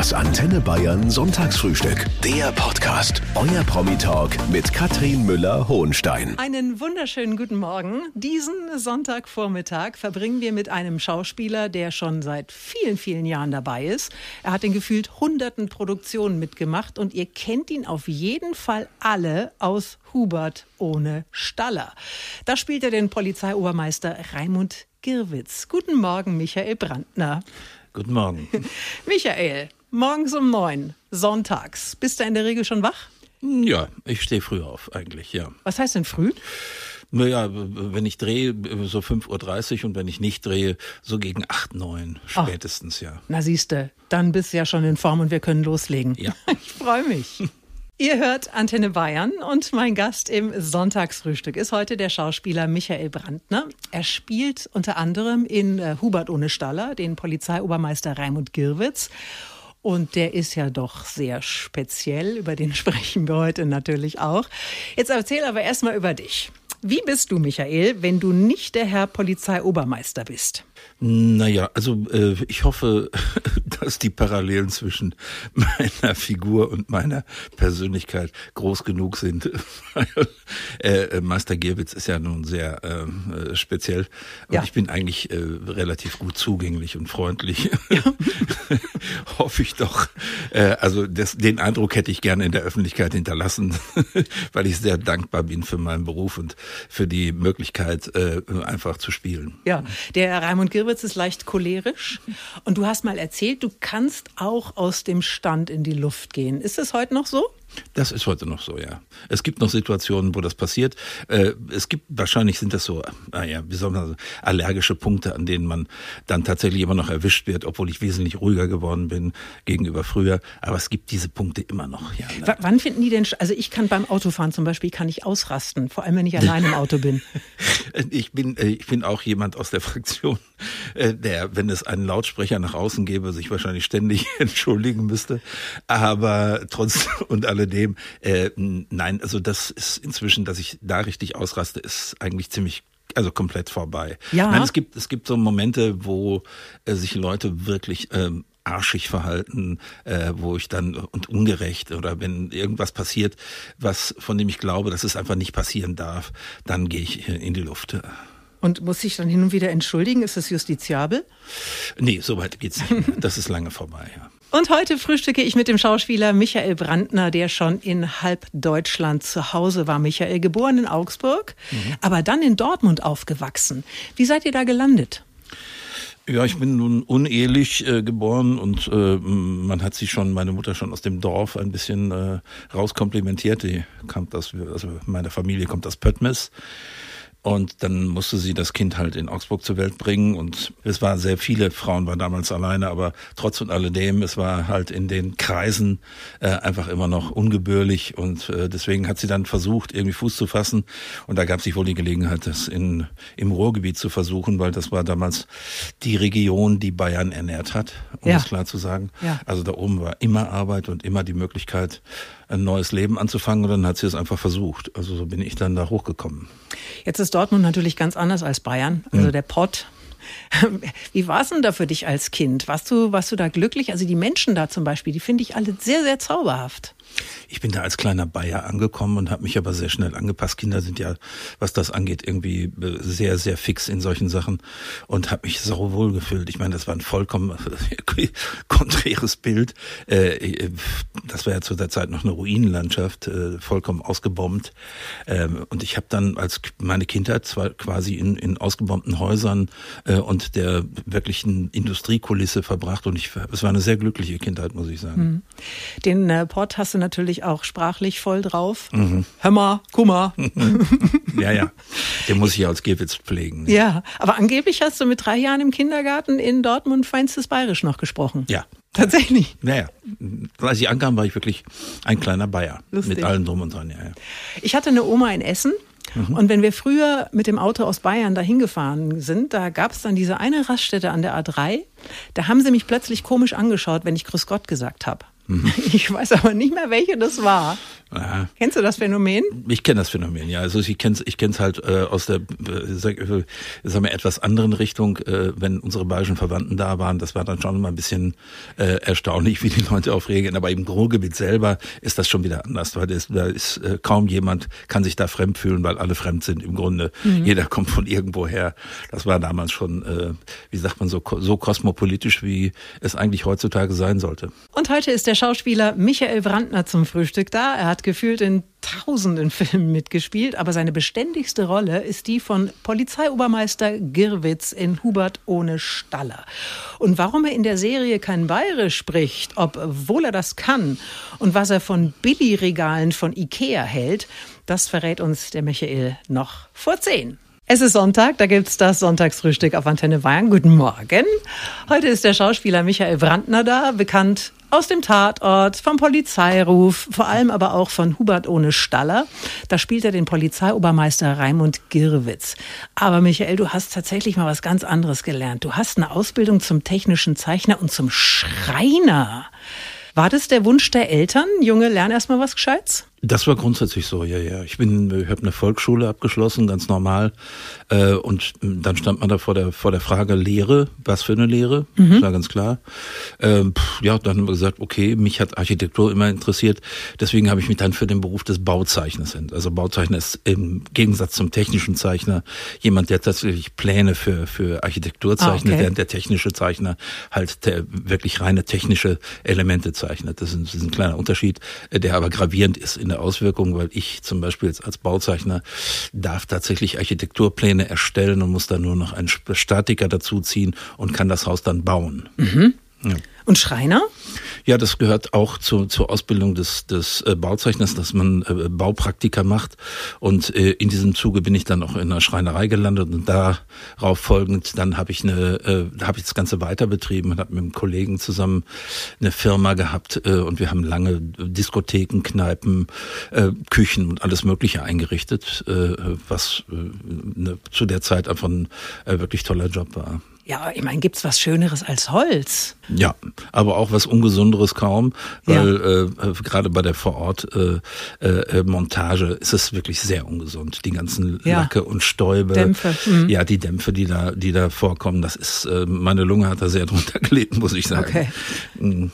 Das Antenne Bayern Sonntagsfrühstück. Der Podcast. Euer Promi-Talk mit Katrin Müller-Hohenstein. Einen wunderschönen guten Morgen. Diesen Sonntagvormittag verbringen wir mit einem Schauspieler, der schon seit vielen, vielen Jahren dabei ist. Er hat in gefühlt hunderten Produktionen mitgemacht und ihr kennt ihn auf jeden Fall alle aus Hubert ohne Staller. Da spielt er den Polizeiobermeister Raimund Girwitz. Guten Morgen, Michael Brandner. Guten Morgen. Michael, morgens um neun, sonntags. Bist du in der Regel schon wach? Ja, ich stehe früh auf eigentlich, ja. Was heißt denn früh? Naja, wenn ich drehe, so 5.30 Uhr und wenn ich nicht drehe, so gegen 8, 9 spätestens, ja. Na siehste, dann bist du ja schon in Form und wir können loslegen. Ja. Ich freue mich. Ihr hört Antenne Bayern und mein Gast im Sonntagsfrühstück ist heute der Schauspieler Michael Brandner. Er spielt unter anderem in äh, Hubert ohne Staller den Polizeiobermeister Raimund Girwitz. Und der ist ja doch sehr speziell, über den sprechen wir heute natürlich auch. Jetzt erzähl aber erstmal über dich. Wie bist du, Michael, wenn du nicht der Herr Polizeiobermeister bist? Naja, also äh, ich hoffe, dass die Parallelen zwischen meiner Figur und meiner Persönlichkeit groß genug sind. äh, Meister Gierwitz ist ja nun sehr ähm, äh, speziell und ja. ich bin eigentlich äh, relativ gut zugänglich und freundlich. Ja. hoffe ich doch. Äh, also das, den Eindruck hätte ich gerne in der Öffentlichkeit hinterlassen, weil ich sehr dankbar bin für meinen Beruf und für die Möglichkeit, äh, einfach zu spielen. Ja, der Raimund Girwitz ist leicht cholerisch und du hast mal erzählt, du kannst auch aus dem Stand in die Luft gehen. Ist es heute noch so? Das ist heute noch so, ja. Es gibt noch Situationen, wo das passiert. Äh, es gibt, wahrscheinlich sind das so, naja, wie soll man sagen, allergische Punkte, an denen man dann tatsächlich immer noch erwischt wird, obwohl ich wesentlich ruhiger geworden bin gegenüber früher. Aber es gibt diese Punkte immer noch, ja. W wann finden die denn, also ich kann beim Autofahren zum Beispiel, kann ich ausrasten, vor allem wenn ich allein im Auto bin. ich bin, äh, ich bin auch jemand aus der Fraktion, äh, der, wenn es einen Lautsprecher nach außen gäbe, sich wahrscheinlich ständig entschuldigen müsste. Aber trotz und alle alledem, äh, nein, also das ist inzwischen, dass ich da richtig ausraste, ist eigentlich ziemlich also komplett vorbei. Ja. Nein, es gibt es gibt so Momente, wo äh, sich Leute wirklich ähm, arschig verhalten, äh, wo ich dann und ungerecht oder wenn irgendwas passiert, was von dem ich glaube, dass es einfach nicht passieren darf, dann gehe ich in die Luft. Und muss sich dann hin und wieder entschuldigen? Ist das justiziabel? Nee, so weit geht's nicht. Das ist lange vorbei, ja. Und heute frühstücke ich mit dem Schauspieler Michael Brandner, der schon in halb Deutschland zu Hause war. Michael, geboren in Augsburg, mhm. aber dann in Dortmund aufgewachsen. Wie seid ihr da gelandet? Ja, ich bin nun unehelich äh, geboren und äh, man hat sich schon, meine Mutter schon aus dem Dorf ein bisschen äh, rauskomplimentiert. Die kommt aus, also meine Familie kommt aus Pöttmes. Und dann musste sie das Kind halt in Augsburg zur Welt bringen. Und es waren sehr viele Frauen, waren damals alleine, aber trotz und alledem, es war halt in den Kreisen äh, einfach immer noch ungebührlich. Und äh, deswegen hat sie dann versucht, irgendwie Fuß zu fassen. Und da gab sich wohl die Gelegenheit, das in, im Ruhrgebiet zu versuchen, weil das war damals die Region, die Bayern ernährt hat, um ja. es klar zu sagen. Ja. Also da oben war immer Arbeit und immer die Möglichkeit, ein neues Leben anzufangen. Und dann hat sie es einfach versucht. Also so bin ich dann da hochgekommen. Jetzt ist Dortmund natürlich ganz anders als Bayern. Also mhm. der Pott wie war es denn da für dich als Kind? Warst du, warst du da glücklich? Also die Menschen da zum Beispiel, die finde ich alle sehr, sehr zauberhaft. Ich bin da als kleiner Bayer angekommen und habe mich aber sehr schnell angepasst. Kinder sind ja, was das angeht, irgendwie äh, sehr, sehr fix in solchen Sachen und habe mich sau wohl gefühlt. Ich meine, das war ein vollkommen konträres Bild. Äh, das war ja zu der Zeit noch eine Ruinenlandschaft, äh, vollkommen ausgebombt. Ähm, und ich habe dann als meine Kindheit zwar quasi in, in ausgebombten Häusern und der wirklichen Industriekulisse verbracht und ich, es war eine sehr glückliche Kindheit, muss ich sagen. Hm. Den Port hast du natürlich auch sprachlich voll drauf. Mhm. Hör Kummer. ja, ja. Den muss ich als Gewitz pflegen. Ne? Ja, aber angeblich hast du mit drei Jahren im Kindergarten in Dortmund feinstes Bayerisch noch gesprochen. Ja. Tatsächlich. Naja, als ich ankam, war ich wirklich ein kleiner Bayer. Lustig. Mit allem drum und dran, ja, ja. Ich hatte eine Oma in Essen. Mhm. Und wenn wir früher mit dem Auto aus Bayern dahin gefahren sind, da gab es dann diese eine Raststätte an der A3. Da haben sie mich plötzlich komisch angeschaut, wenn ich Grüß Gott gesagt habe. Ich weiß aber nicht mehr, welche das war. Aha. Kennst du das Phänomen? Ich kenne das Phänomen, ja. Also ich kenne es ich kenn's halt äh, aus der äh, sag, äh, sagen wir, etwas anderen Richtung, äh, wenn unsere bayerischen Verwandten da waren. Das war dann schon mal ein bisschen äh, erstaunlich, wie die Leute auf reagieren. Aber im Ruhrgebiet selber ist das schon wieder anders, weil das, da ist äh, kaum jemand kann sich da fremd fühlen, weil alle fremd sind im Grunde. Mhm. Jeder kommt von irgendwo her. Das war damals schon, äh, wie sagt man, so, so kosmopolitisch, wie es eigentlich heutzutage sein sollte. Und heute ist der Schauspieler Michael Brandner zum Frühstück da. Er hat gefühlt in tausenden Filmen mitgespielt, aber seine beständigste Rolle ist die von Polizeiobermeister Girwitz in Hubert ohne Staller. Und warum er in der Serie kein Bayerisch spricht, obwohl er das kann, und was er von Billigregalen von Ikea hält, das verrät uns der Michael noch vor zehn. Es ist Sonntag, da gibt es das Sonntagsfrühstück auf Antenne Bayern. Guten Morgen. Heute ist der Schauspieler Michael Brandner da, bekannt aus dem Tatort, vom Polizeiruf, vor allem aber auch von Hubert ohne Staller. Da spielt er den Polizeiobermeister Raimund Girwitz. Aber Michael, du hast tatsächlich mal was ganz anderes gelernt. Du hast eine Ausbildung zum technischen Zeichner und zum Schreiner. War das der Wunsch der Eltern? Junge, lern erst mal was Gescheites? Das war grundsätzlich so, ja, ja. Ich bin, ich habe eine Volksschule abgeschlossen, ganz normal. Äh, und dann stand man da vor der vor der Frage Lehre, was für eine Lehre, mhm. das war ganz klar. Ähm, ja, dann haben wir gesagt, okay, mich hat Architektur immer interessiert, deswegen habe ich mich dann für den Beruf des Bauzeichners entschieden. Also Bauzeichner ist im Gegensatz zum technischen Zeichner jemand, der tatsächlich Pläne für für Architektur ah, zeichnet, ah, okay. während der technische Zeichner halt der wirklich reine technische Elemente zeichnet. Das ist, ein, das ist ein kleiner Unterschied, äh, der aber gravierend ist in eine Auswirkung, weil ich zum Beispiel jetzt als Bauzeichner darf tatsächlich Architekturpläne erstellen und muss dann nur noch einen Statiker dazuziehen und kann das Haus dann bauen. Mhm. Ja. Und Schreiner? Ja, das gehört auch zu, zur Ausbildung des, des äh, Bauzeichners, dass man äh, Baupraktika macht. Und äh, in diesem Zuge bin ich dann auch in einer Schreinerei gelandet und darauf folgend, dann habe ich eine, äh, habe ich das Ganze weiter betrieben und habe mit einem Kollegen zusammen eine Firma gehabt äh, und wir haben lange Diskotheken, Kneipen, äh, Küchen und alles Mögliche eingerichtet, äh, was äh, ne, zu der Zeit einfach ein äh, wirklich toller Job war. Ja, ich meine, gibt's was Schöneres als Holz? Ja, aber auch was Ungesunderes kaum, weil ja. äh, gerade bei der Vorort-Montage äh, äh, ist es wirklich sehr ungesund. Die ganzen ja. Lacke und Stäube, Dämpfe. Mhm. ja, die Dämpfe, die da, die da vorkommen, das ist, äh, meine Lunge hat da sehr drunter gelitten, muss ich sagen. Okay. Mhm.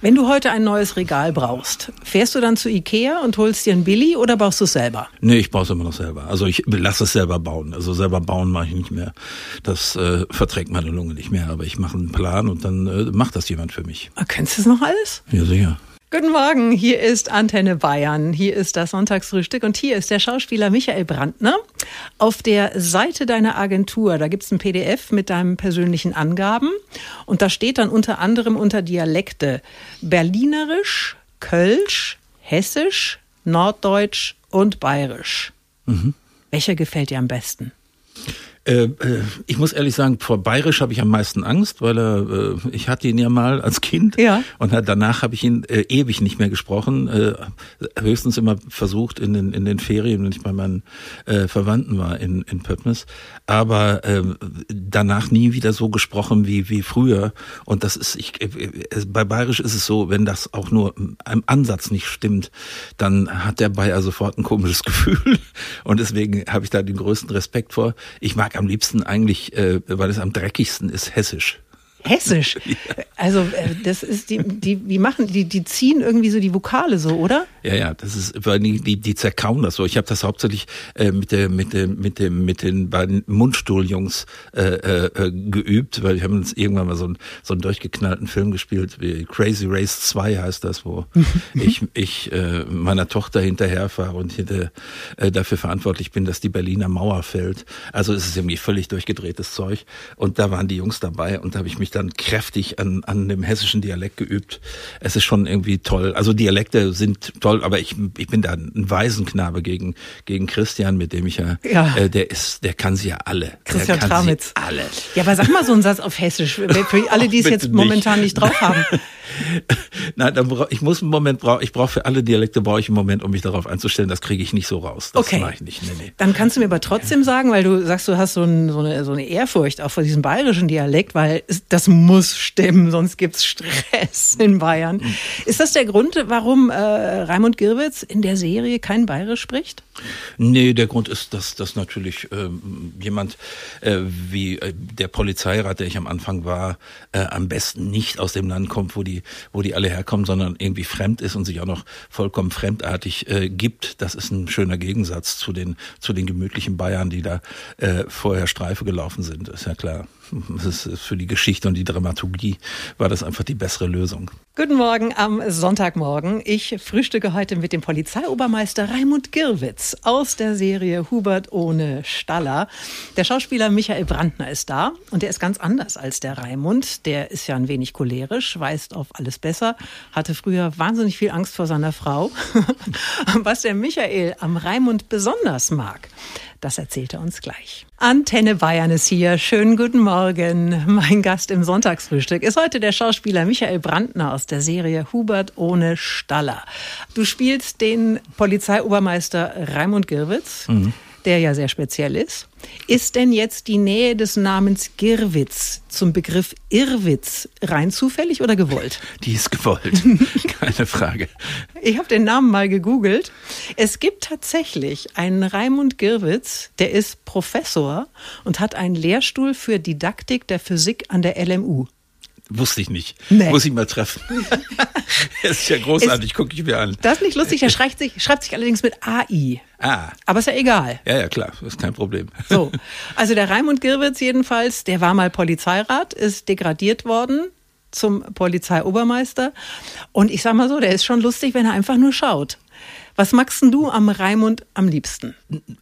Wenn du heute ein neues Regal brauchst, fährst du dann zu Ikea und holst dir ein Billy oder baust du es selber? Nee, ich baue es immer noch selber. Also ich lasse es selber bauen. Also selber bauen mache ich nicht mehr. Das äh, verträgt meine Lunge nicht mehr. Aber ich mache einen Plan und dann äh, macht das jemand für mich. Ah, kennst du es noch alles? Ja, sicher. Guten Morgen, hier ist Antenne Bayern, hier ist das Sonntagsfrühstück und hier ist der Schauspieler Michael Brandner. Auf der Seite deiner Agentur, da gibt's ein PDF mit deinen persönlichen Angaben und da steht dann unter anderem unter Dialekte Berlinerisch, Kölsch, Hessisch, Norddeutsch und Bayerisch. Mhm. Welcher gefällt dir am besten? Äh, äh, ich muss ehrlich sagen, vor Bayerisch habe ich am meisten Angst, weil er, äh, ich hatte ihn ja mal als Kind ja. und danach habe ich ihn äh, ewig nicht mehr gesprochen, höchstens immer versucht in den in den Ferien, wenn ich bei meinen Verwandten war in in Pöttnis, aber äh, danach nie wieder so gesprochen wie wie früher und das ist ich bei Bayerisch ist es so, wenn das auch nur im Ansatz nicht stimmt, dann hat der Bayer sofort ein komisches Gefühl und deswegen habe ich da den größten Respekt vor. Ich mag am liebsten eigentlich, äh, weil es am dreckigsten ist, hessisch. Hessisch. Also äh, das ist die, die, wie machen die, die ziehen irgendwie so die Vokale so, oder? Ja, ja, das ist, weil die, die, die zerkauen das so. Ich habe das hauptsächlich äh, mit der, mit dem, mit dem, mit den beiden Mundstuhljungs äh, äh, geübt, weil wir haben uns irgendwann mal so, einen so einen durchgeknallten Film gespielt, wie Crazy Race 2 heißt das, wo ich, ich äh, meiner Tochter hinterherfahre und hinter, äh, dafür verantwortlich bin, dass die Berliner Mauer fällt. Also es ist irgendwie völlig durchgedrehtes Zeug. Und da waren die Jungs dabei und da habe ich mich mich dann kräftig an, an dem hessischen Dialekt geübt. Es ist schon irgendwie toll. Also Dialekte sind toll, aber ich, ich bin da ein Waisenknabe gegen, gegen Christian, mit dem ich ja, ja. Äh, der ist, der kann sie ja alle. Christian der Tramitz. alle. Ja, aber sag mal so einen Satz auf Hessisch, für alle, die es jetzt momentan nicht drauf haben. Nein, dann ich muss einen Moment brauchen. Ich brauche für alle Dialekte brauche ich einen Moment, um mich darauf einzustellen. Das kriege ich nicht so raus. Das okay. mache ich nicht. Nee, nee. Dann kannst du mir aber trotzdem sagen, weil du sagst, du hast so, ein, so, eine, so eine Ehrfurcht auch vor diesem bayerischen Dialekt, weil das muss stimmen, sonst gibt's Stress in Bayern. Mhm. Ist das der Grund, warum äh, Raimund Girwitz in der Serie kein Bayerisch spricht? Nee, der Grund ist, dass, dass natürlich ähm, jemand äh, wie äh, der Polizeirat, der ich am Anfang war, äh, am besten nicht aus dem Land kommt, wo die, wo die alle herkommen, sondern irgendwie fremd ist und sich auch noch vollkommen fremdartig äh, gibt. Das ist ein schöner Gegensatz zu den, zu den gemütlichen Bayern, die da äh, vorher Streife gelaufen sind. Ist ja klar. Für die Geschichte und die Dramaturgie war das einfach die bessere Lösung. Guten Morgen am Sonntagmorgen. Ich frühstücke heute mit dem Polizeiobermeister Raimund Girwitz aus der Serie Hubert ohne Staller. Der Schauspieler Michael Brandner ist da und der ist ganz anders als der Raimund. Der ist ja ein wenig cholerisch, weist auf alles besser, hatte früher wahnsinnig viel Angst vor seiner Frau. Was der Michael am Raimund besonders mag, das erzählt er uns gleich. Antenne Bayern ist hier. Schönen guten Morgen. Mein Gast im Sonntagsfrühstück ist heute der Schauspieler Michael Brandner aus der Serie Hubert ohne Staller. Du spielst den Polizeiobermeister Raimund Girwitz. Mhm der ja sehr speziell ist. Ist denn jetzt die Nähe des Namens Girwitz zum Begriff Irrwitz rein zufällig oder gewollt? Die ist gewollt, keine Frage. Ich habe den Namen mal gegoogelt. Es gibt tatsächlich einen Raimund Girwitz, der ist Professor und hat einen Lehrstuhl für Didaktik der Physik an der LMU. Wusste ich nicht. Nee. Muss ich mal treffen. das ist ja großartig, gucke ich mir an. Das ist nicht lustig, er schreibt sich, schreibt sich allerdings mit AI. Ah. Aber ist ja egal. Ja, ja, klar, ist kein Problem. So. Also der Raimund Girwitz jedenfalls, der war mal Polizeirat, ist degradiert worden zum Polizeiobermeister. Und ich sag mal so, der ist schon lustig, wenn er einfach nur schaut. Was magst du am Raimund am liebsten?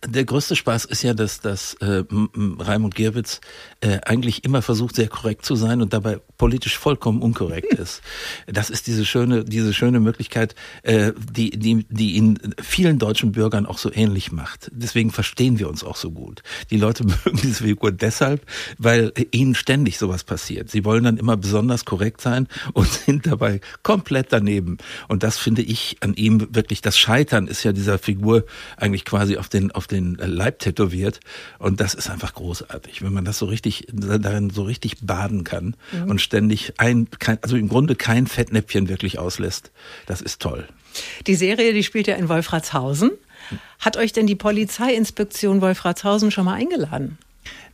Der größte Spaß ist ja, dass, dass äh, Raimund Gerwitz äh, eigentlich immer versucht, sehr korrekt zu sein und dabei politisch vollkommen unkorrekt ist. Das ist diese schöne, diese schöne Möglichkeit, äh, die, die, die ihn vielen deutschen Bürgern auch so ähnlich macht. Deswegen verstehen wir uns auch so gut. Die Leute mögen diese Figur deshalb, weil ihnen ständig sowas passiert. Sie wollen dann immer besonders korrekt sein und sind dabei komplett daneben. Und das finde ich an ihm wirklich das Scheitern Scheitern ist ja dieser Figur eigentlich quasi auf den, auf den Leib tätowiert. Und das ist einfach großartig, wenn man das so richtig, darin so richtig baden kann mhm. und ständig ein, kein, also im Grunde kein Fettnäpfchen wirklich auslässt. Das ist toll. Die Serie, die spielt ja in Wolfratshausen. Hat euch denn die Polizeiinspektion Wolfratshausen schon mal eingeladen?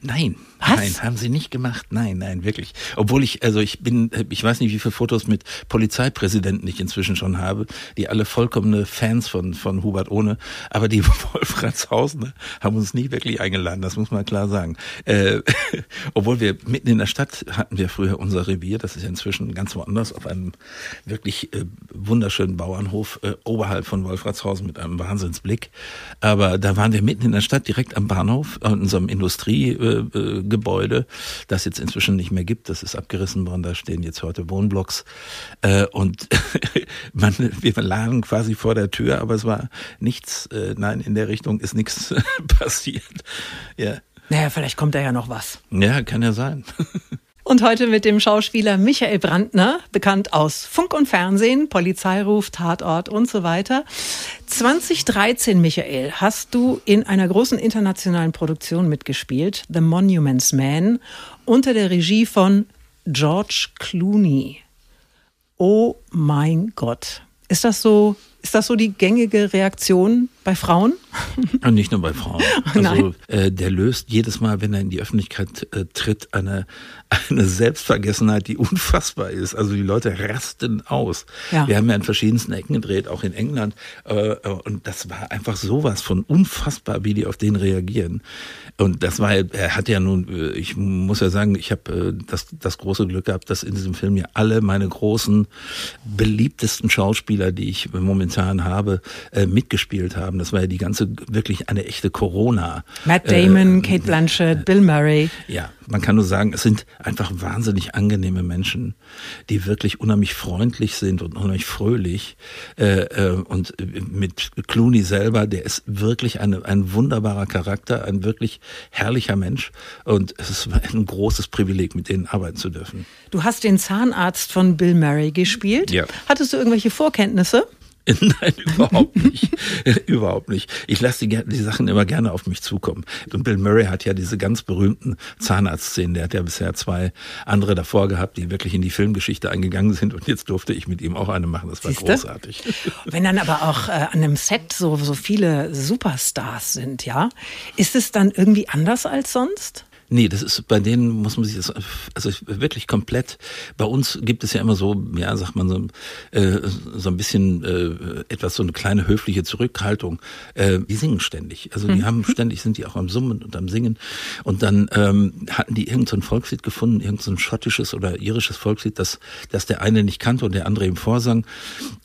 Nein, Was? nein, haben sie nicht gemacht. Nein, nein, wirklich. Obwohl ich, also ich bin, ich weiß nicht, wie viele Fotos mit Polizeipräsidenten ich inzwischen schon habe, die alle vollkommene Fans von, von Hubert Ohne, aber die Wolfratshausen haben uns nie wirklich eingeladen, das muss man klar sagen. Äh, obwohl wir mitten in der Stadt hatten wir früher unser Revier, das ist ja inzwischen ganz woanders, auf einem wirklich äh, wunderschönen Bauernhof äh, oberhalb von Wolfratshausen mit einem Wahnsinnsblick. Aber da waren wir mitten in der Stadt, direkt am Bahnhof, in unserem Industrie- äh, Gebäude, das jetzt inzwischen nicht mehr gibt. Das ist abgerissen worden. Da stehen jetzt heute Wohnblocks. Äh, und man, wir lagen quasi vor der Tür, aber es war nichts, äh, nein, in der Richtung ist nichts passiert. Ja. Naja, vielleicht kommt da ja noch was. Ja, kann ja sein. Und heute mit dem Schauspieler Michael Brandner, bekannt aus Funk und Fernsehen, Polizeiruf, Tatort und so weiter. 2013, Michael, hast du in einer großen internationalen Produktion mitgespielt, The Monuments Man, unter der Regie von George Clooney. Oh mein Gott. Ist das so, ist das so die gängige Reaktion bei Frauen? Und nicht nur bei Frauen. Also äh, der löst jedes Mal, wenn er in die Öffentlichkeit äh, tritt, eine, eine Selbstvergessenheit, die unfassbar ist. Also die Leute rasten aus. Ja. Wir haben ja in verschiedensten Ecken gedreht, auch in England. Äh, und das war einfach sowas von unfassbar, wie die auf den reagieren. Und das war, er hat ja nun, äh, ich muss ja sagen, ich habe äh, das, das große Glück gehabt, dass in diesem Film ja alle meine großen, beliebtesten Schauspieler, die ich momentan getan habe, äh, mitgespielt haben. Das war ja die ganze, wirklich eine echte Corona. Matt Damon, äh, Kate Blanchett, Bill Murray. Ja, man kann nur sagen, es sind einfach wahnsinnig angenehme Menschen, die wirklich unheimlich freundlich sind und unheimlich fröhlich. Äh, äh, und mit Clooney selber, der ist wirklich eine, ein wunderbarer Charakter, ein wirklich herrlicher Mensch. Und es ist ein großes Privileg, mit denen arbeiten zu dürfen. Du hast den Zahnarzt von Bill Murray gespielt. Ja. Hattest du irgendwelche Vorkenntnisse? Nein, überhaupt nicht. überhaupt nicht. Ich lasse die, die, Sachen immer gerne auf mich zukommen. Und Bill Murray hat ja diese ganz berühmten Zahnarztszenen. Der hat ja bisher zwei andere davor gehabt, die wirklich in die Filmgeschichte eingegangen sind. Und jetzt durfte ich mit ihm auch eine machen. Das war Siehste? großartig. Wenn dann aber auch äh, an einem Set so, so viele Superstars sind, ja, ist es dann irgendwie anders als sonst? Nee, das ist bei denen muss man sich das also wirklich komplett. Bei uns gibt es ja immer so, ja, sagt man so, äh, so ein bisschen äh, etwas so eine kleine höfliche Zurückhaltung. Äh, die singen ständig, also die mhm. haben ständig sind die auch am Summen und am Singen. Und dann ähm, hatten die irgendein so Volkslied gefunden, irgendein so schottisches oder irisches Volkslied, das das der eine nicht kannte und der andere ihm vorsang.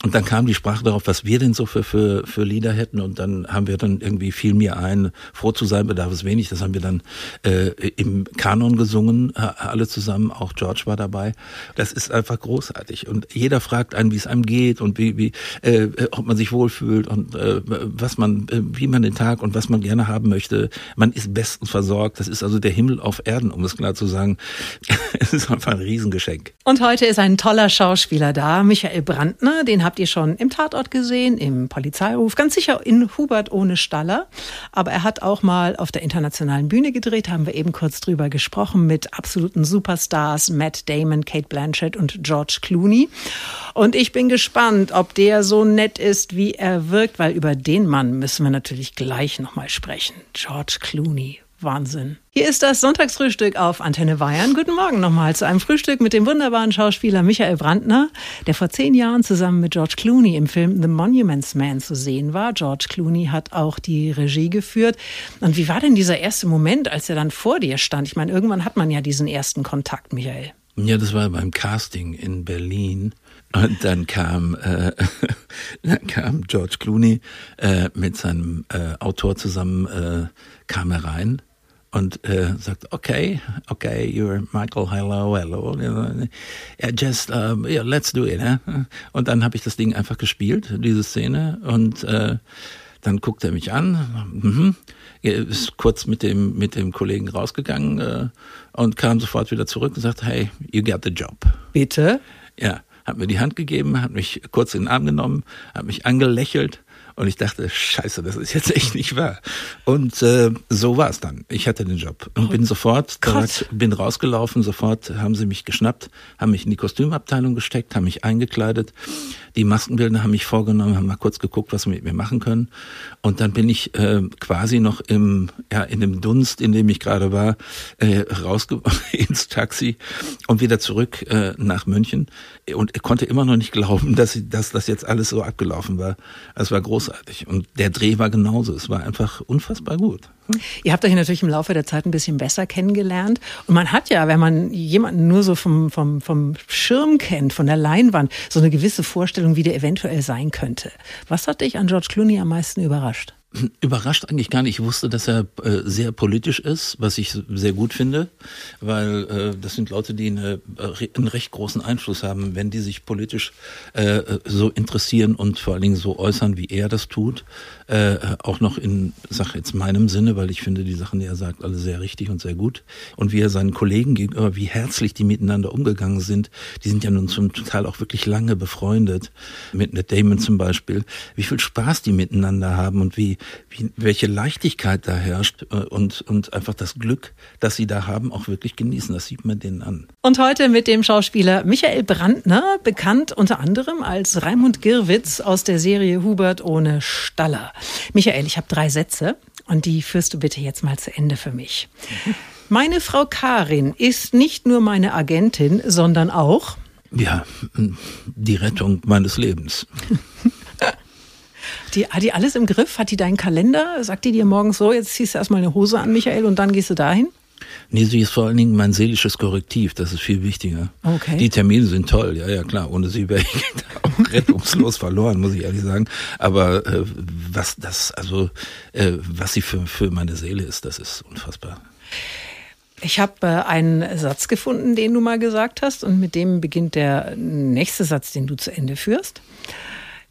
Und dann kam die Sprache darauf, was wir denn so für für für Lieder hätten. Und dann haben wir dann irgendwie fiel mir ein, froh zu sein bedarf es wenig. Das haben wir dann äh, im Kanon gesungen, äh, alle zusammen, auch George war dabei. Das ist einfach großartig. Und jeder fragt einen, wie es einem geht und wie, wie äh, ob man sich wohlfühlt und äh, was man, äh, wie man den Tag und was man gerne haben möchte. Man ist bestens versorgt. Das ist also der Himmel auf Erden, um es klar zu sagen. es ist einfach ein Riesengeschenk. Und heute ist ein toller Schauspieler da, Michael Brandner. Den habt ihr schon im Tatort gesehen, im Polizeiruf, ganz sicher in Hubert ohne Staller. Aber er hat auch mal auf der internationalen Bühne gedreht, haben wir eben kurz drüber gesprochen mit absoluten Superstars Matt Damon, Kate Blanchett und George Clooney. Und ich bin gespannt, ob der so nett ist, wie er wirkt, weil über den Mann müssen wir natürlich gleich nochmal sprechen. George Clooney. Wahnsinn. Hier ist das Sonntagsfrühstück auf Antenne Bayern. Guten Morgen nochmal zu einem Frühstück mit dem wunderbaren Schauspieler Michael Brandner, der vor zehn Jahren zusammen mit George Clooney im Film The Monuments Man zu sehen war. George Clooney hat auch die Regie geführt. Und wie war denn dieser erste Moment, als er dann vor dir stand? Ich meine, irgendwann hat man ja diesen ersten Kontakt, Michael. Ja, das war beim Casting in Berlin. Und dann kam, äh, dann kam George Clooney äh, mit seinem äh, Autor zusammen, äh, kam er rein und äh, sagt, okay, okay, you're Michael, hello, hello. Yeah, just, uh, yeah, let's do it. Eh? Und dann habe ich das Ding einfach gespielt, diese Szene. Und äh, dann guckt er mich an, mhm. ist kurz mit dem, mit dem Kollegen rausgegangen äh, und kam sofort wieder zurück und sagt, hey, you got the job. Bitte? Ja, hat mir die Hand gegeben, hat mich kurz in den Arm genommen, hat mich angelächelt und ich dachte, scheiße, das ist jetzt echt nicht wahr. Und äh, so war es dann. Ich hatte den Job und oh, bin sofort, direkt, bin rausgelaufen, sofort haben sie mich geschnappt, haben mich in die Kostümabteilung gesteckt, haben mich eingekleidet. Die Maskenbildner haben mich vorgenommen, haben mal kurz geguckt, was sie mit mir machen können. Und dann bin ich äh, quasi noch im, ja, in dem Dunst, in dem ich gerade war, äh, rausge ins Taxi und wieder zurück äh, nach München. Und konnte immer noch nicht glauben, dass, ich, dass das jetzt alles so abgelaufen war. Es war großartig. Und der Dreh war genauso. Es war einfach unfassbar gut. Ihr habt euch natürlich im Laufe der Zeit ein bisschen besser kennengelernt. Und man hat ja, wenn man jemanden nur so vom, vom, vom Schirm kennt, von der Leinwand, so eine gewisse Vorstellung, wie der eventuell sein könnte. Was hat dich an George Clooney am meisten überrascht? Überrascht eigentlich gar nicht. Ich wusste, dass er äh, sehr politisch ist, was ich sehr gut finde, weil äh, das sind Leute, die eine, äh, einen recht großen Einfluss haben, wenn die sich politisch äh, so interessieren und vor allen Dingen so äußern, wie er das tut. Äh, auch noch in, sag jetzt meinem Sinne, weil ich finde die Sachen, die er sagt, alle sehr richtig und sehr gut. Und wie er seinen Kollegen gegenüber, wie herzlich die miteinander umgegangen sind. Die sind ja nun zum Teil auch wirklich lange befreundet. Mit Ned Damon zum Beispiel. Wie viel Spaß die miteinander haben und wie wie, welche Leichtigkeit da herrscht äh, und, und einfach das Glück, das sie da haben, auch wirklich genießen. Das sieht man denen an. Und heute mit dem Schauspieler Michael Brandner, bekannt unter anderem als Raimund Girwitz aus der Serie Hubert ohne Staller. Michael, ich habe drei Sätze und die führst du bitte jetzt mal zu Ende für mich. Meine Frau Karin ist nicht nur meine Agentin, sondern auch ja, die Rettung meines Lebens. Die, hat die alles im Griff? Hat die deinen Kalender? Sagt die dir morgens so, jetzt ziehst du erstmal eine Hose an, Michael, und dann gehst du dahin? Nee, sie ist vor allen Dingen mein seelisches Korrektiv, das ist viel wichtiger. Okay. Die Termine sind toll, ja, ja, klar. Ohne sie wäre ich auch rettungslos verloren, muss ich ehrlich sagen. Aber äh, was das, also äh, was sie für, für meine Seele ist, das ist unfassbar. Ich habe äh, einen Satz gefunden, den du mal gesagt hast, und mit dem beginnt der nächste Satz, den du zu Ende führst.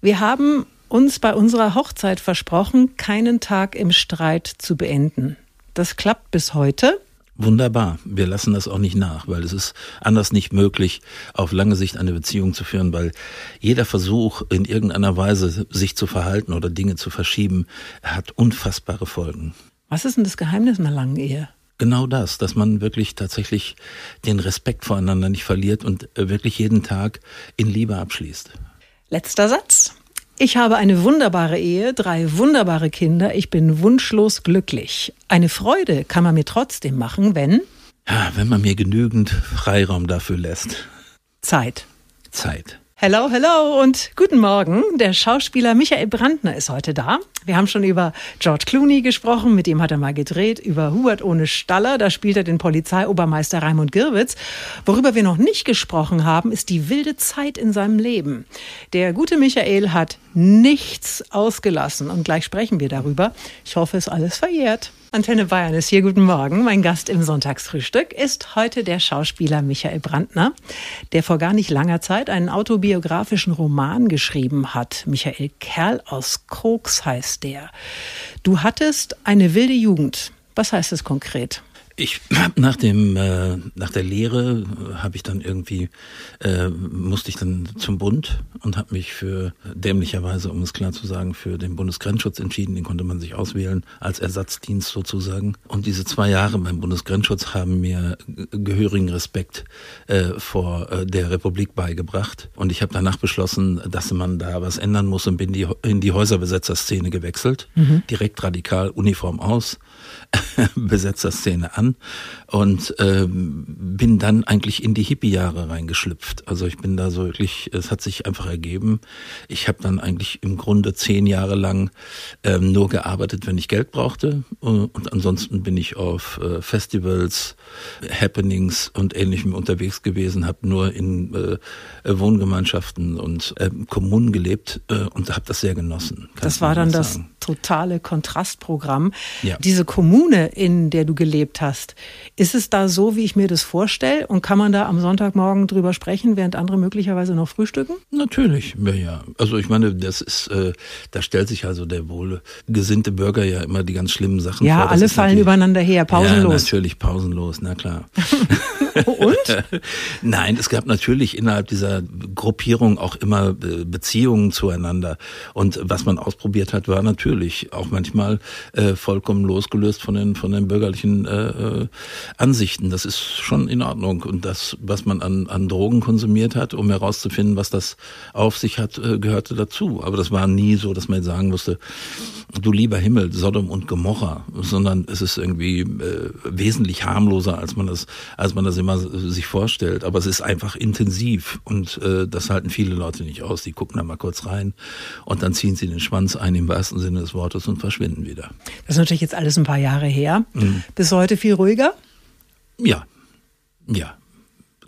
Wir haben uns bei unserer Hochzeit versprochen, keinen Tag im Streit zu beenden. Das klappt bis heute. Wunderbar. Wir lassen das auch nicht nach, weil es ist anders nicht möglich, auf lange Sicht eine Beziehung zu führen, weil jeder Versuch, in irgendeiner Weise sich zu verhalten oder Dinge zu verschieben, hat unfassbare Folgen. Was ist denn das Geheimnis einer langen Ehe? Genau das, dass man wirklich tatsächlich den Respekt voreinander nicht verliert und wirklich jeden Tag in Liebe abschließt. Letzter Satz. Ich habe eine wunderbare Ehe, drei wunderbare Kinder, ich bin wunschlos glücklich. Eine Freude kann man mir trotzdem machen, wenn Ja, wenn man mir genügend Freiraum dafür lässt. Zeit. Zeit. Hello, hello und guten Morgen. Der Schauspieler Michael Brandner ist heute da. Wir haben schon über George Clooney gesprochen, mit dem hat er mal gedreht, über Hubert ohne Staller, da spielt er den Polizeiobermeister Raimund Girwitz. Worüber wir noch nicht gesprochen haben, ist die wilde Zeit in seinem Leben. Der gute Michael hat nichts ausgelassen und gleich sprechen wir darüber. Ich hoffe, es ist alles verjährt. Antenne Bayern ist hier. Guten Morgen. Mein Gast im Sonntagsfrühstück ist heute der Schauspieler Michael Brandner, der vor gar nicht langer Zeit einen autobiografischen Roman geschrieben hat. Michael Kerl aus Koks heißt der. Du hattest eine wilde Jugend. Was heißt das konkret? Ich hab nach dem äh, nach der Lehre äh, habe ich dann irgendwie äh, musste ich dann zum Bund und habe mich für dämlicherweise, um es klar zu sagen, für den Bundesgrenzschutz entschieden. Den konnte man sich auswählen als Ersatzdienst sozusagen. Und diese zwei Jahre beim Bundesgrenzschutz haben mir gehörigen Respekt äh, vor äh, der Republik beigebracht. Und ich habe danach beschlossen, dass man da was ändern muss und bin die, in die Häuserbesetzerszene gewechselt. Mhm. Direkt radikal Uniform aus Besetzerszene an und ähm, bin dann eigentlich in die Hippie-Jahre reingeschlüpft. Also ich bin da so wirklich, es hat sich einfach ergeben. Ich habe dann eigentlich im Grunde zehn Jahre lang ähm, nur gearbeitet, wenn ich Geld brauchte und ansonsten bin ich auf äh, Festivals, Happenings und ähnlichem unterwegs gewesen, habe nur in äh, Wohngemeinschaften und äh, Kommunen gelebt äh, und habe das sehr genossen. Das war dann das totale Kontrastprogramm. Ja. Diese Kommune, in der du gelebt hast, ist es da so, wie ich mir das vorstelle? Und kann man da am Sonntagmorgen drüber sprechen, während andere möglicherweise noch frühstücken? Natürlich, ja, ja. Also ich meine, das ist, äh, da stellt sich also der wohlgesinnte Bürger ja immer die ganz schlimmen Sachen ja, vor. Ja, alle fallen übereinander her, pausenlos. Ja, natürlich pausenlos, na klar. Und? Nein, es gab natürlich innerhalb dieser Gruppierung auch immer äh, Beziehungen zueinander. Und was man ausprobiert hat, war natürlich auch manchmal äh, vollkommen losgelöst von den von den bürgerlichen äh, äh, Ansichten. Das ist schon in Ordnung. Und das, was man an, an Drogen konsumiert hat, um herauszufinden, was das auf sich hat, äh, gehörte dazu. Aber das war nie so, dass man sagen musste, du lieber Himmel, Sodom und Gomorra, sondern es ist irgendwie äh, wesentlich harmloser, als man das, als man das immer sich vorstellt. Aber es ist einfach intensiv und äh, das halten viele Leute nicht aus. Die gucken da mal kurz rein und dann ziehen sie den Schwanz ein im wahrsten Sinne des Wortes und verschwinden wieder. Das ist natürlich jetzt alles ein paar Jahre her. Mhm. Bis heute viel ruhiger? Ja, ja,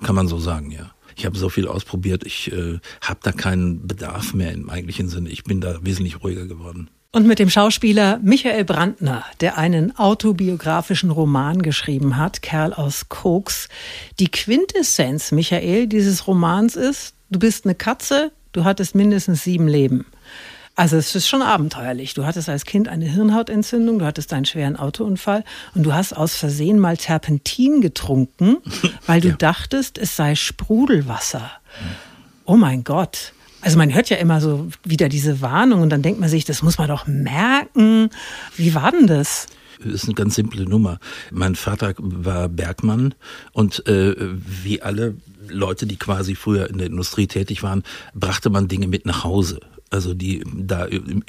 kann man so sagen, ja. Ich habe so viel ausprobiert, ich äh, habe da keinen Bedarf mehr im eigentlichen Sinne. Ich bin da wesentlich ruhiger geworden. Und mit dem Schauspieler Michael Brandner, der einen autobiografischen Roman geschrieben hat, Kerl aus Koks. Die Quintessenz, Michael, dieses Romans ist, du bist eine Katze, du hattest mindestens sieben Leben. Also es ist schon abenteuerlich. Du hattest als Kind eine Hirnhautentzündung, du hattest einen schweren Autounfall und du hast aus Versehen mal Terpentin getrunken, weil du ja. dachtest, es sei Sprudelwasser. Oh mein Gott. Also man hört ja immer so wieder diese Warnung und dann denkt man sich, das muss man doch merken. Wie war denn das? Ist eine ganz simple Nummer. Mein Vater war Bergmann und äh, wie alle Leute, die quasi früher in der Industrie tätig waren, brachte man Dinge mit nach Hause. Also die da im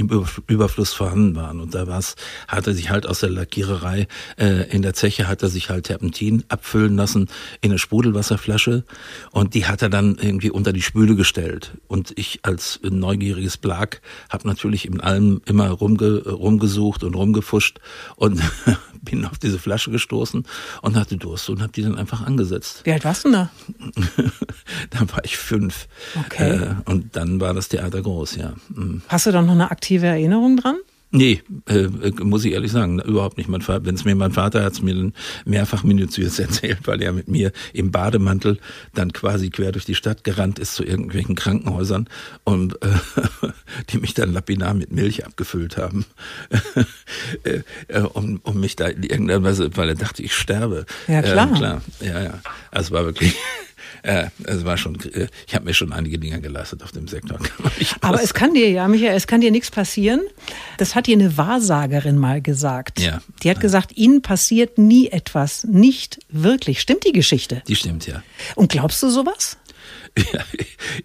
Überfluss vorhanden waren. Und da war's, hat er sich halt aus der Lackiererei äh, in der Zeche hat er sich halt Terpentin abfüllen lassen in eine Sprudelwasserflasche und die hat er dann irgendwie unter die Spüle gestellt. Und ich als neugieriges Blag habe natürlich in allem immer rumge, rumgesucht und rumgefuscht und bin auf diese Flasche gestoßen und hatte Durst und habe die dann einfach angesetzt. Wie alt warst du da? dann war ich fünf. Okay. Äh, und dann war das Theater groß, ja. Mhm. Hast du da noch eine aktive Erinnerung dran? Nee, äh, muss ich ehrlich sagen, überhaupt nicht. Mein Vater, wenn es mir mein Vater hat es mir mehrfach minutiös erzählt, weil er mit mir im Bademantel dann quasi quer durch die Stadt gerannt ist zu irgendwelchen Krankenhäusern und äh, die mich dann lapidar mit Milch abgefüllt haben, äh, äh, um, um mich da in irgendeiner Weise, weil er dachte, ich sterbe. Ja klar. Äh, klar, ja, ja. Also war wirklich. Äh, es war schon, äh, ich habe mir schon einige Dinge geleistet auf dem Sektor. Aber es kann dir ja, Michael, es kann dir nichts passieren. Das hat dir eine Wahrsagerin mal gesagt. Ja. Die hat gesagt, ihnen passiert nie etwas. Nicht wirklich. Stimmt die Geschichte? Die stimmt, ja. Und glaubst du sowas?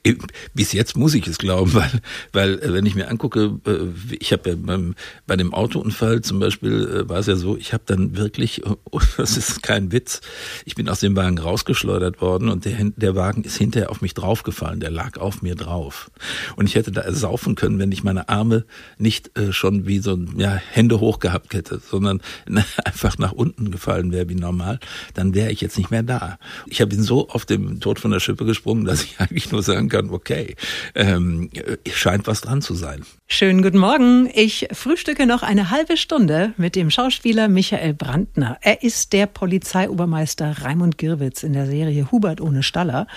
Ja, bis jetzt muss ich es glauben, weil, weil äh, wenn ich mir angucke, äh, ich habe ja beim, bei dem Autounfall zum Beispiel äh, war es ja so, ich habe dann wirklich, oh, das ist kein Witz, ich bin aus dem Wagen rausgeschleudert worden und der, der Wagen ist hinterher auf mich draufgefallen, der lag auf mir drauf. Und ich hätte da ersaufen können, wenn ich meine Arme nicht schon wie so ja, Hände hoch gehabt hätte, sondern einfach nach unten gefallen wäre wie normal, dann wäre ich jetzt nicht mehr da. Ich habe ihn so auf dem Tod von der Schippe gesprungen, dass ich eigentlich nur sagen kann, okay, ähm, scheint was dran zu sein. Schönen guten Morgen. Ich frühstücke noch eine halbe Stunde mit dem Schauspieler Michael Brandner. Er ist der Polizeiobermeister Raimund Girwitz in der Serie Hubert ohne Staller.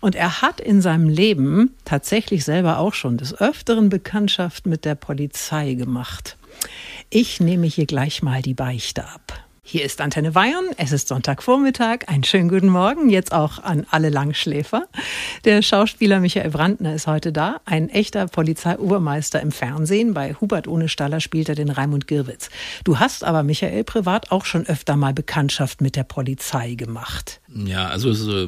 Und er hat in seinem Leben tatsächlich selber auch schon des Öfteren Bekanntschaft mit der Polizei gemacht. Ich nehme hier gleich mal die Beichte ab. Hier ist Antenne Bayern. Es ist Sonntagvormittag. Einen schönen guten Morgen. Jetzt auch an alle Langschläfer. Der Schauspieler Michael Brandner ist heute da. Ein echter Polizeiobermeister im Fernsehen. Bei Hubert ohne Staller spielt er den Raimund Girwitz. Du hast aber, Michael, privat auch schon öfter mal Bekanntschaft mit der Polizei gemacht. Ja, also so,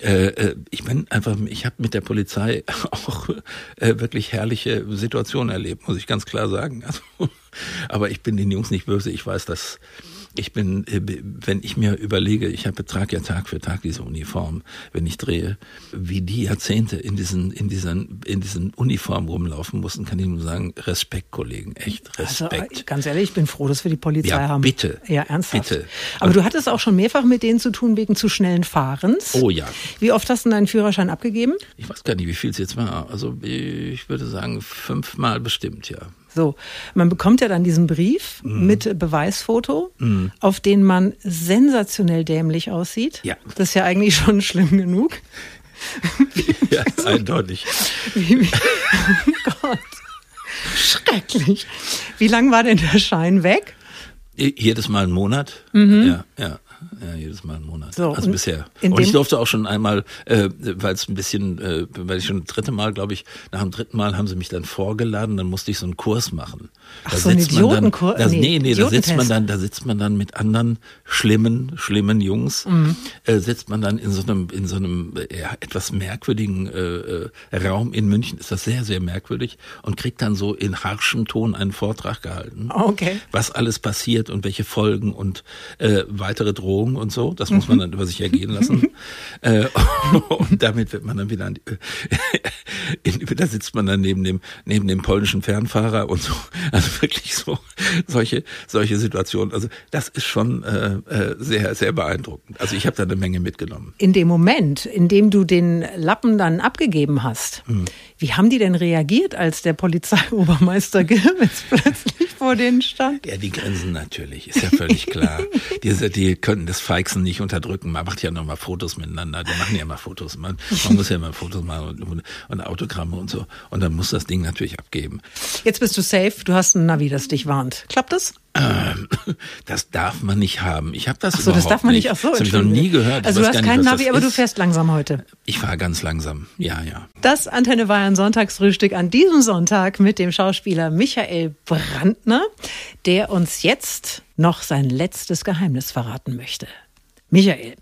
äh, äh, ich bin einfach, ich habe mit der Polizei auch äh, wirklich herrliche Situationen erlebt, muss ich ganz klar sagen. Also, aber ich bin den Jungs nicht böse. Ich weiß, dass ich bin, äh, wenn ich mir überlege, ich habe trage ja Tag für Tag diese Uniform, wenn ich drehe, wie die Jahrzehnte in diesen, in diesen, in diesen Uniformen rumlaufen mussten, kann ich nur sagen, Respekt, Kollegen, echt Also, Respekt. äh, ganz ehrlich, ich bin froh, dass wir die Polizei Ja, haben. bitte. Ja, ernsthaft. Bitte. Aber du hattest auch schon mehrfach mit denen zu tun wegen zu schnellen Fahrens. Oh ja. Wie oft hast du deinen Führerschein abgegeben? Ich weiß gar nicht, wie viel es jetzt war. Also ich würde sagen, fünfmal bestimmt, ja. So, man bekommt ja dann diesen Brief Mhm. mit Beweisfoto, auf den man sensationell dämlich aussieht. Ja. Das ist ja eigentlich schon schlimm genug. Ja, eindeutig. Wie, wie, oh Gott. Schrecklich. Wie lang war denn der Schein weg? Jedes Mal einen Monat. Ja, ja. Ja, jedes Mal einen Monat. So, also bisher. Und ich durfte auch schon einmal, äh, weil es ein bisschen, äh, weil ich schon das dritte Mal, glaube ich, nach dem dritten Mal haben sie mich dann vorgeladen, dann musste ich so einen Kurs machen. Ach, so einen Idiotenkurs- da, nee, nee, nee, da sitzt man dann, da sitzt man dann mit anderen schlimmen, schlimmen Jungs, Mhm. äh, sitzt man dann in so einem, in so einem äh, ja, etwas merkwürdigen äh, äh, Raum in München, ist das sehr, sehr merkwürdig und kriegt dann so in harschem Ton einen Vortrag gehalten Okay. was alles passiert und welche Folgen und äh, weitere Drohungen und so. Das muss man dann über sich ergehen lassen. äh, und damit wird man dann wieder, an die, in, da sitzt man dann neben dem neben dem polnischen Fernfahrer und so. Also wirklich so solche solche Situationen. Also das ist schon äh, äh, sehr sehr beeindruckend. Also ich habe da eine Menge mitgenommen. In dem Moment, in dem du den Lappen dann abgegeben hast, Mhm. Wie haben die denn reagiert, als der Polizeiobermeister Girwitz plötzlich vor denen stand? Ja, die grinsen natürlich, ist ja völlig klar. Die, die können das Feixen nicht unterdrücken. Man macht ja noch mal Fotos miteinander. Die machen ja mal Fotos. Man, man muss ja mal Fotos machen und, und, und Autogramme und so. Und dann muss das Ding natürlich abgeben. Jetzt bist du safe, du hast ein Navi, das dich warnt. Klappt das? Ähm, das darf man nicht haben. Ich habe das Ach so, das darf man nicht. nicht. Ach so, das habe ich noch nie gehört. Also du hast gar nicht, Navi, aber du ist. fährst langsam heute. Ich fahre ganz langsam. Ja, ja. Das Antenne Bayern Sonntagsfrühstück an diesem Sonntag mit dem Schauspieler Michael Brandner, der uns jetzt noch sein letztes Geheimnis verraten möchte. Michael,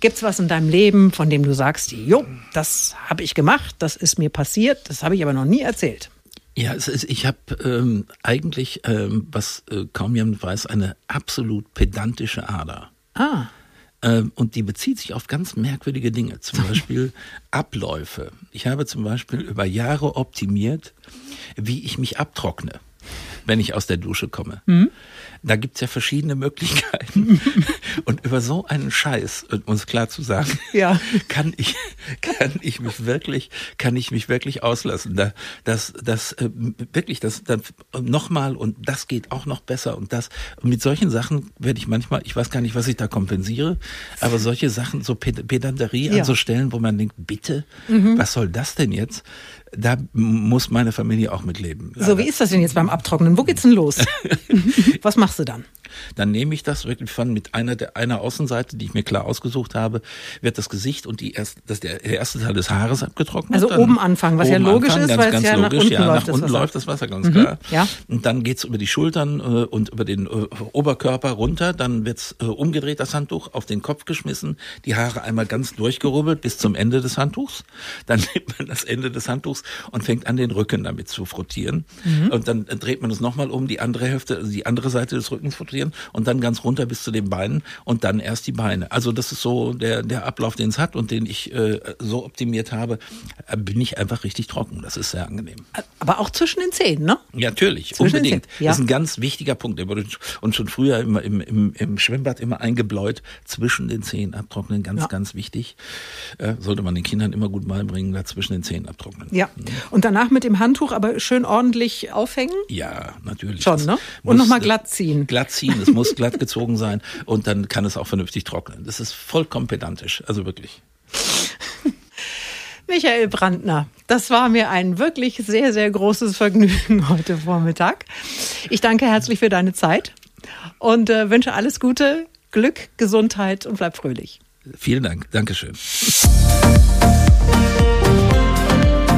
gibt's was in deinem Leben, von dem du sagst, jo, das habe ich gemacht, das ist mir passiert, das habe ich aber noch nie erzählt? Ja, es ist, ich habe ähm, eigentlich, ähm, was äh, kaum jemand weiß, eine absolut pedantische Ader. Ah. Ähm, und die bezieht sich auf ganz merkwürdige Dinge, zum Beispiel Abläufe. Ich habe zum Beispiel über Jahre optimiert, wie ich mich abtrockne, wenn ich aus der Dusche komme. Mhm. Da gibt's ja verschiedene Möglichkeiten. Und über so einen Scheiß, um es klar zu sagen, ja. kann ich, kann ich mich wirklich, kann ich mich wirklich auslassen. Da, das, das, äh, wirklich, das, das nochmal und das geht auch noch besser und das. Und mit solchen Sachen werde ich manchmal, ich weiß gar nicht, was ich da kompensiere, aber solche Sachen, so Pedanterie ja. an so Stellen, wo man denkt, bitte, mhm. was soll das denn jetzt? Da muss meine Familie auch mitleben. So, wie ist das denn jetzt beim Abtrocknen? Wo geht's denn los? Was machst du dann? Dann nehme ich das wirklich von mit einer der einer Außenseite, die ich mir klar ausgesucht habe, wird das Gesicht und die erst, das der, der erste Teil des Haares abgetrocknet. Also oben anfangen, was ja logisch anfangen, ist, ganz, weil ganz es ja logisch, nach unten ja, läuft. Nach unten das läuft das Wasser ganz mhm, klar. Ja. Und dann geht's über die Schultern äh, und über den äh, Oberkörper runter. Dann wird's äh, umgedreht, das Handtuch, auf den Kopf geschmissen, die Haare einmal ganz durchgerubbelt bis zum Ende des Handtuchs. Dann nimmt man das Ende des Handtuchs und fängt an, den Rücken damit zu frottieren. Mhm. Und dann dreht man es nochmal um, die andere Hälfte, also die andere Seite des Rückens frottieren und dann ganz runter bis zu den Beinen und dann erst die Beine. Also das ist so der, der Ablauf, den es hat und den ich äh, so optimiert habe, äh, bin ich einfach richtig trocken. Das ist sehr angenehm. Aber auch zwischen den Zähnen, ne? Ja, natürlich, zwischen unbedingt. Ja. Das ist ein ganz wichtiger Punkt. Der wurde uns schon früher immer im, im, im Schwimmbad immer eingebläut, zwischen den Zähnen abtrocknen, ganz, ja. ganz wichtig. Äh, sollte man den Kindern immer gut beibringen, da zwischen den Zähnen abtrocknen. Ja. Und danach mit dem Handtuch aber schön ordentlich aufhängen? Ja, natürlich. Schon, ne? Und nochmal glatt ziehen. Glatt ziehen, es muss glatt gezogen sein und dann kann es auch vernünftig trocknen. Das ist vollkommen pedantisch, also wirklich. Michael Brandner, das war mir ein wirklich sehr, sehr großes Vergnügen heute Vormittag. Ich danke herzlich für deine Zeit und äh, wünsche alles Gute, Glück, Gesundheit und bleib fröhlich. Vielen Dank. Dankeschön.